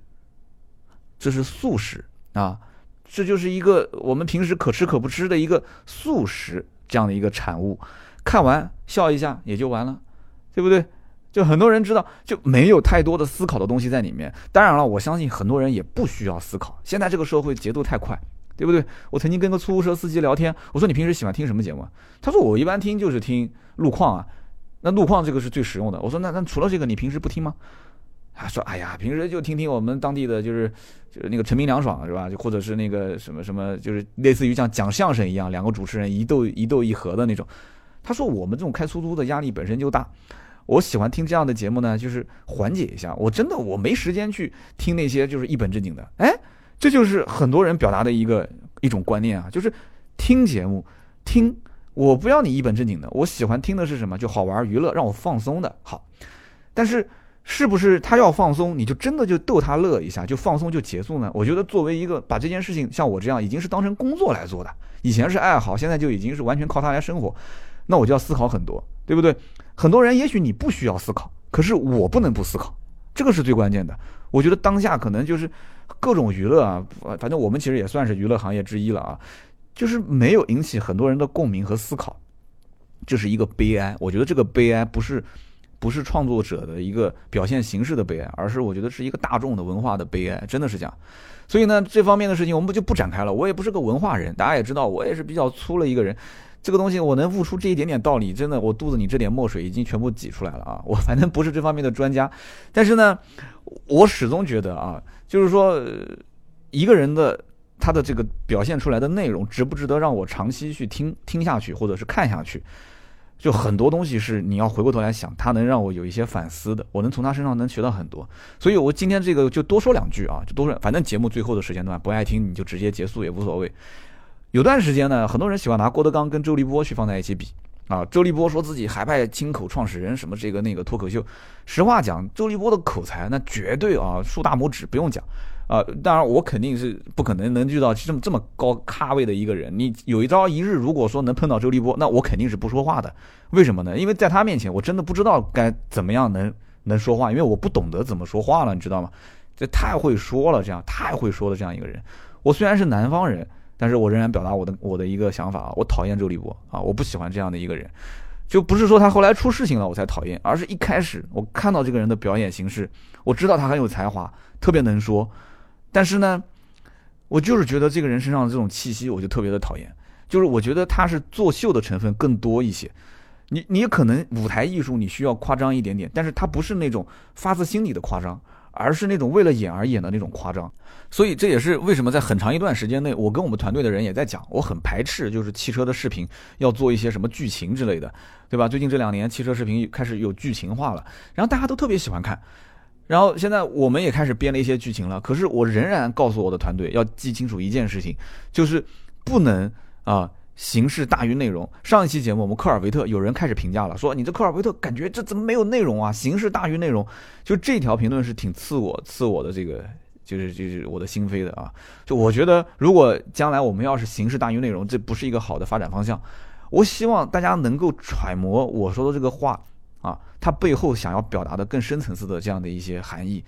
这是素食啊，这就是一个我们平时可吃可不吃的一个素食这样的一个产物。看完笑一下也就完了，对不对？就很多人知道，就没有太多的思考的东西在里面。当然了，我相信很多人也不需要思考。现在这个社会节奏太快。对不对？我曾经跟个出租车司机聊天，我说你平时喜欢听什么节目？他说我一般听就是听路况啊。那路况这个是最实用的。我说那那除了这个你平时不听吗？他说哎呀，平时就听听我们当地的就是就是那个陈明凉爽是吧？就或者是那个什么什么，就是类似于像讲相声一样，两个主持人一逗一逗一和的那种。他说我们这种开出租的压力本身就大，我喜欢听这样的节目呢，就是缓解一下。我真的我没时间去听那些就是一本正经的，哎。这就是很多人表达的一个一种观念啊，就是听节目，听我不要你一本正经的，我喜欢听的是什么？就好玩娱乐，让我放松的。好，但是是不是他要放松，你就真的就逗他乐一下，就放松就结束呢？我觉得作为一个把这件事情像我这样已经是当成工作来做的，以前是爱好，现在就已经是完全靠它来生活，那我就要思考很多，对不对？很多人也许你不需要思考，可是我不能不思考，这个是最关键的。我觉得当下可能就是各种娱乐啊，反正我们其实也算是娱乐行业之一了啊，就是没有引起很多人的共鸣和思考，这是一个悲哀。我觉得这个悲哀不是不是创作者的一个表现形式的悲哀，而是我觉得是一个大众的文化的悲哀，真的是这样。所以呢，这方面的事情我们就不展开了。我也不是个文化人，大家也知道，我也是比较粗了一个人。这个东西我能悟出这一点点道理，真的，我肚子里这点墨水已经全部挤出来了啊！我反正不是这方面的专家，但是呢，我始终觉得啊，就是说，一个人的他的这个表现出来的内容，值不值得让我长期去听听下去，或者是看下去？就很多东西是你要回过头来想，他能让我有一些反思的，我能从他身上能学到很多。所以我今天这个就多说两句啊，就多说，反正节目最后的时间段不爱听你就直接结束也无所谓。有段时间呢，很多人喜欢拿郭德纲跟周立波去放在一起比啊。周立波说自己海派清口创始人，什么这个那个脱口秀。实话讲，周立波的口才那绝对啊，竖大拇指不用讲啊。当然，我肯定是不可能能遇到这么这么高咖位的一个人。你有一朝一日，如果说能碰到周立波，那我肯定是不说话的。为什么呢？因为在他面前，我真的不知道该怎么样能能说话，因为我不懂得怎么说话了，你知道吗？这太会说了，这样太会说的这样一个人。我虽然是南方人。但是我仍然表达我的我的一个想法啊，我讨厌周立波啊，我不喜欢这样的一个人，就不是说他后来出事情了我才讨厌，而是一开始我看到这个人的表演形式，我知道他很有才华，特别能说，但是呢，我就是觉得这个人身上的这种气息，我就特别的讨厌，就是我觉得他是作秀的成分更多一些，你你可能舞台艺术你需要夸张一点点，但是他不是那种发自心里的夸张。而是那种为了演而演的那种夸张，所以这也是为什么在很长一段时间内，我跟我们团队的人也在讲，我很排斥就是汽车的视频要做一些什么剧情之类的，对吧？最近这两年汽车视频开始有剧情化了，然后大家都特别喜欢看，然后现在我们也开始编了一些剧情了，可是我仍然告诉我的团队要记清楚一件事情，就是不能啊。形式大于内容。上一期节目，我们科尔维特有人开始评价了，说你这科尔维特感觉这怎么没有内容啊？形式大于内容，就这条评论是挺刺我刺我的这个，就是就是我的心扉的啊。就我觉得，如果将来我们要是形式大于内容，这不是一个好的发展方向。我希望大家能够揣摩我说的这个话啊，它背后想要表达的更深层次的这样的一些含义，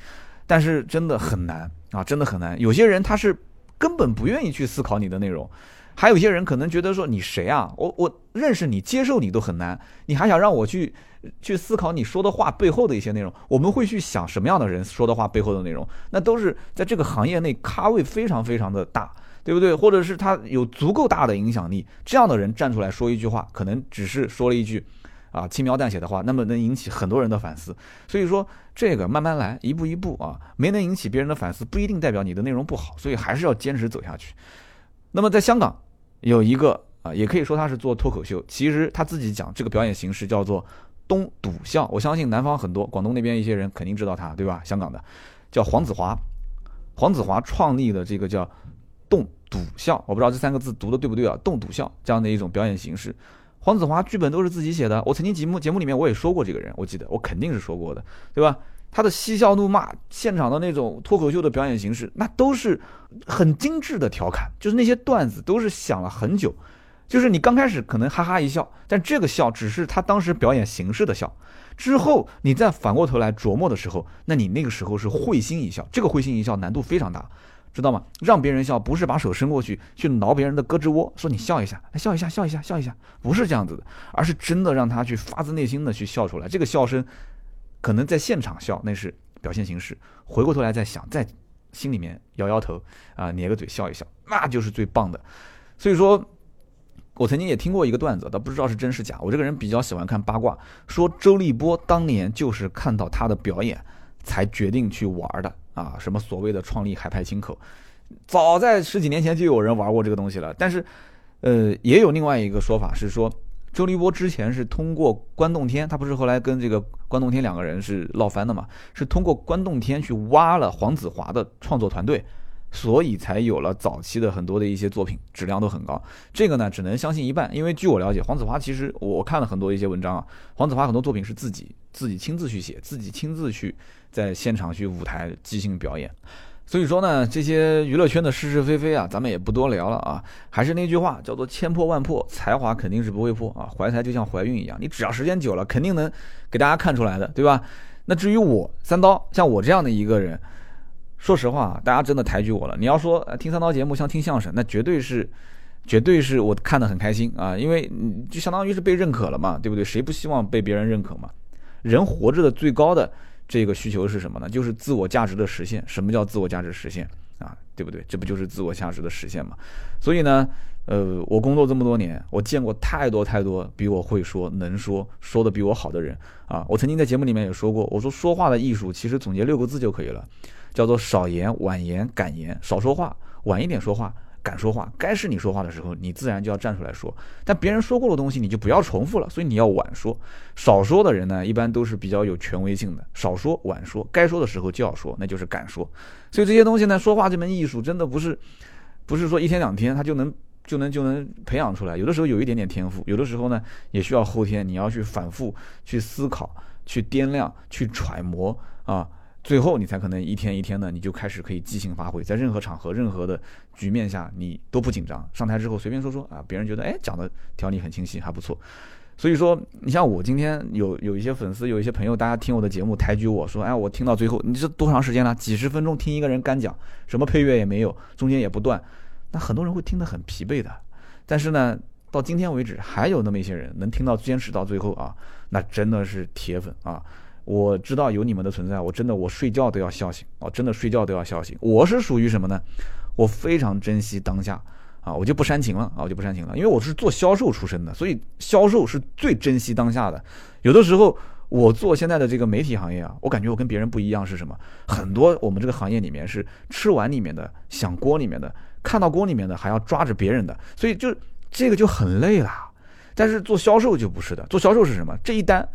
但是真的很难啊，真的很难。有些人他是根本不愿意去思考你的内容，还有些人可能觉得说你谁啊，我我认识你、接受你都很难，你还想让我去去思考你说的话背后的一些内容？我们会去想什么样的人说的话背后的内容？那都是在这个行业内咖位非常非常的大，对不对？或者是他有足够大的影响力，这样的人站出来说一句话，可能只是说了一句。啊，轻描淡写的话，那么能引起很多人的反思。所以说，这个慢慢来，一步一步啊，没能引起别人的反思，不一定代表你的内容不好。所以还是要坚持走下去。那么在香港有一个啊，也可以说他是做脱口秀，其实他自己讲这个表演形式叫做东笃笑。我相信南方很多广东那边一些人肯定知道他，对吧？香港的叫黄子华，黄子华创立的这个叫动笃笑，我不知道这三个字读的对不对啊？动笃笑这样的一种表演形式。黄子华剧本都是自己写的，我曾经节目节目里面我也说过这个人，我记得我肯定是说过的，对吧？他的嬉笑怒骂，现场的那种脱口秀的表演形式，那都是很精致的调侃，就是那些段子都是想了很久，就是你刚开始可能哈哈一笑，但这个笑只是他当时表演形式的笑，之后你再反过头来琢磨的时候，那你那个时候是会心一笑，这个会心一笑难度非常大。知道吗？让别人笑不是把手伸过去去挠别人的胳肢窝，说你笑一下，来笑一下，笑一下，笑一下，不是这样子的，而是真的让他去发自内心的去笑出来。这个笑声，可能在现场笑那是表现形式，回过头来再想，在心里面摇摇头啊，捏个嘴笑一笑，那就是最棒的。所以说，我曾经也听过一个段子，倒不知道是真是假。我这个人比较喜欢看八卦，说周立波当年就是看到他的表演才决定去玩的。啊，什么所谓的创立海派清口，早在十几年前就有人玩过这个东西了。但是，呃，也有另外一个说法是说，周立波之前是通过关洞天，他不是后来跟这个关洞天两个人是闹翻的嘛？是通过关洞天去挖了黄子华的创作团队，所以才有了早期的很多的一些作品，质量都很高。这个呢，只能相信一半，因为据我了解，黄子华其实我看了很多一些文章啊，黄子华很多作品是自己自己亲自去写，自己亲自去。在现场去舞台即兴表演，所以说呢，这些娱乐圈的是是非非啊，咱们也不多聊了啊。还是那句话，叫做千破万破，才华肯定是不会破啊。怀才就像怀孕一样，你只要时间久了，肯定能给大家看出来的，对吧？那至于我三刀，像我这样的一个人，说实话，大家真的抬举我了。你要说听三刀节目像听相声，那绝对是，绝对是我看得很开心啊，因为就相当于是被认可了嘛，对不对？谁不希望被别人认可嘛？人活着的最高的。这个需求是什么呢？就是自我价值的实现。什么叫自我价值实现啊？对不对？这不就是自我价值的实现吗？所以呢，呃，我工作这么多年，我见过太多太多比我会说、能说、说的比我好的人啊。我曾经在节目里面也说过，我说说话的艺术其实总结六个字就可以了，叫做少言、晚言、敢言。少说话，晚一点说话。敢说话，该是你说话的时候，你自然就要站出来说。但别人说过的东西，你就不要重复了。所以你要晚说，少说的人呢，一般都是比较有权威性的。少说，晚说，该说的时候就要说，那就是敢说。所以这些东西呢，说话这门艺术真的不是，不是说一天两天他就能就能就能培养出来。有的时候有一点点天赋，有的时候呢也需要后天，你要去反复去思考、去掂量、去揣摩啊。最后，你才可能一天一天的，你就开始可以即兴发挥，在任何场合、任何的局面下，你都不紧张。上台之后随便说说啊，别人觉得哎讲的条理很清晰，还不错。所以说，你像我今天有有一些粉丝，有一些朋友，大家听我的节目抬举我说，哎，我听到最后，你这多长时间了？几十分钟听一个人干讲，什么配乐也没有，中间也不断，那很多人会听得很疲惫的。但是呢，到今天为止，还有那么一些人能听到坚持到最后啊，那真的是铁粉啊。我知道有你们的存在，我真的我睡觉都要笑醒哦，真的睡觉都要笑醒。我是属于什么呢？我非常珍惜当下啊，我就不煽情了啊，我就不煽情了，因为我是做销售出身的，所以销售是最珍惜当下的。有的时候我做现在的这个媒体行业啊，我感觉我跟别人不一样是什么？很多我们这个行业里面是吃碗里面的想锅里面的，看到锅里面的还要抓着别人的，所以就这个就很累了。但是做销售就不是的，做销售是什么？这一单。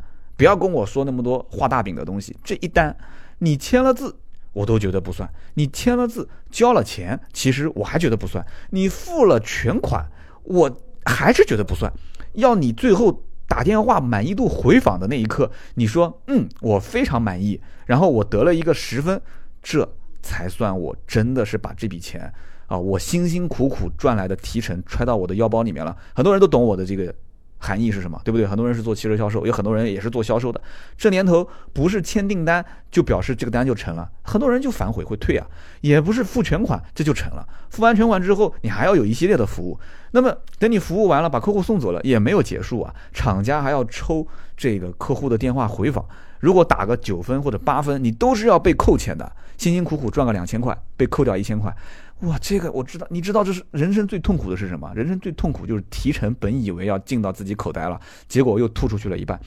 不要跟我说那么多画大饼的东西。这一单，你签了字，我都觉得不算；你签了字，交了钱，其实我还觉得不算；你付了全款，我还是觉得不算。要你最后打电话满意度回访的那一刻，你说嗯，我非常满意，然后我得了一个十分，这才算我真的是把这笔钱啊，我辛辛苦苦赚来的提成揣到我的腰包里面了。很多人都懂我的这个含义是什么？对不对？很多人是做汽车销售，有很多人也是做销售的。这年头不是签订单就表示这个单就成了，很多人就反悔会退啊，也不是付全款这就成了。付完全款之后，你还要有一系列的服务。那么等你服务完了，把客户送走了，也没有结束啊，厂家还要抽这个客户的电话回访。如果打个九分或者八分，你都是要被扣钱的。辛辛苦苦赚个两千块，被扣掉一千块。哇，这个我知道，你知道这是人生最痛苦的是什么？人生最痛苦就是提成本以为要进到自己口袋了，结果又吐出去了一半。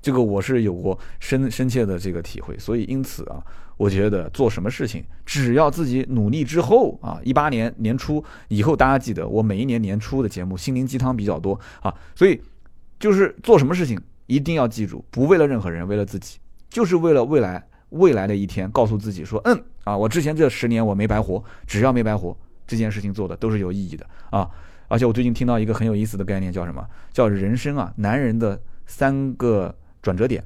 这个我是有过深深切的这个体会，所以因此啊，我觉得做什么事情，只要自己努力之后啊，一八年年初以后，大家记得我每一年年初的节目心灵鸡汤比较多啊，所以就是做什么事情一定要记住，不为了任何人，为了自己，就是为了未来。未来的一天，告诉自己说：“嗯啊，我之前这十年我没白活，只要没白活，这件事情做的都是有意义的啊！而且我最近听到一个很有意思的概念，叫什么？叫人生啊，男人的三个转折点。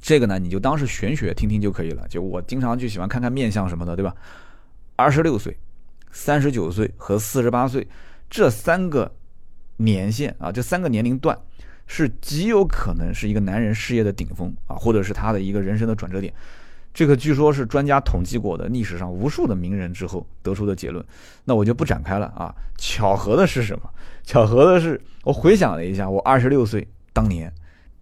这个呢，你就当是玄学听听就可以了。就我经常就喜欢看看面相什么的，对吧？二十六岁、三十九岁和四十八岁这三个年限啊，这三个年龄段。”是极有可能是一个男人事业的顶峰啊，或者是他的一个人生的转折点。这个据说是专家统计过的，历史上无数的名人之后得出的结论。那我就不展开了啊。巧合的是什么？巧合的是，我回想了一下，我二十六岁当年，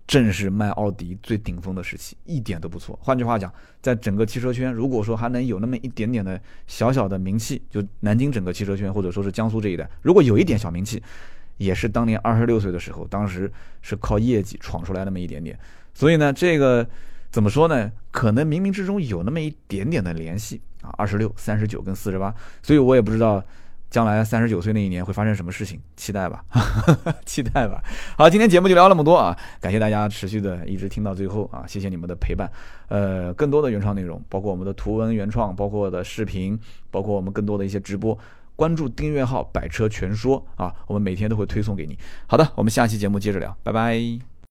正是卖奥迪最顶峰的时期，一点都不错。换句话讲，在整个汽车圈，如果说还能有那么一点点的小小的名气，就南京整个汽车圈，或者说是江苏这一带，如果有一点小名气。也是当年二十六岁的时候，当时是靠业绩闯出来那么一点点，所以呢，这个怎么说呢？可能冥冥之中有那么一点点的联系啊。二十六、三十九跟四十八，所以我也不知道将来三十九岁那一年会发生什么事情，期待吧，期待吧。好，今天节目就聊那么多啊，感谢大家持续的一直听到最后啊，谢谢你们的陪伴。呃，更多的原创内容，包括我们的图文原创，包括的视频，包括我们更多的一些直播。关注订阅号“百车全说”啊，我们每天都会推送给你。好的，我们下期节目接着聊，拜拜。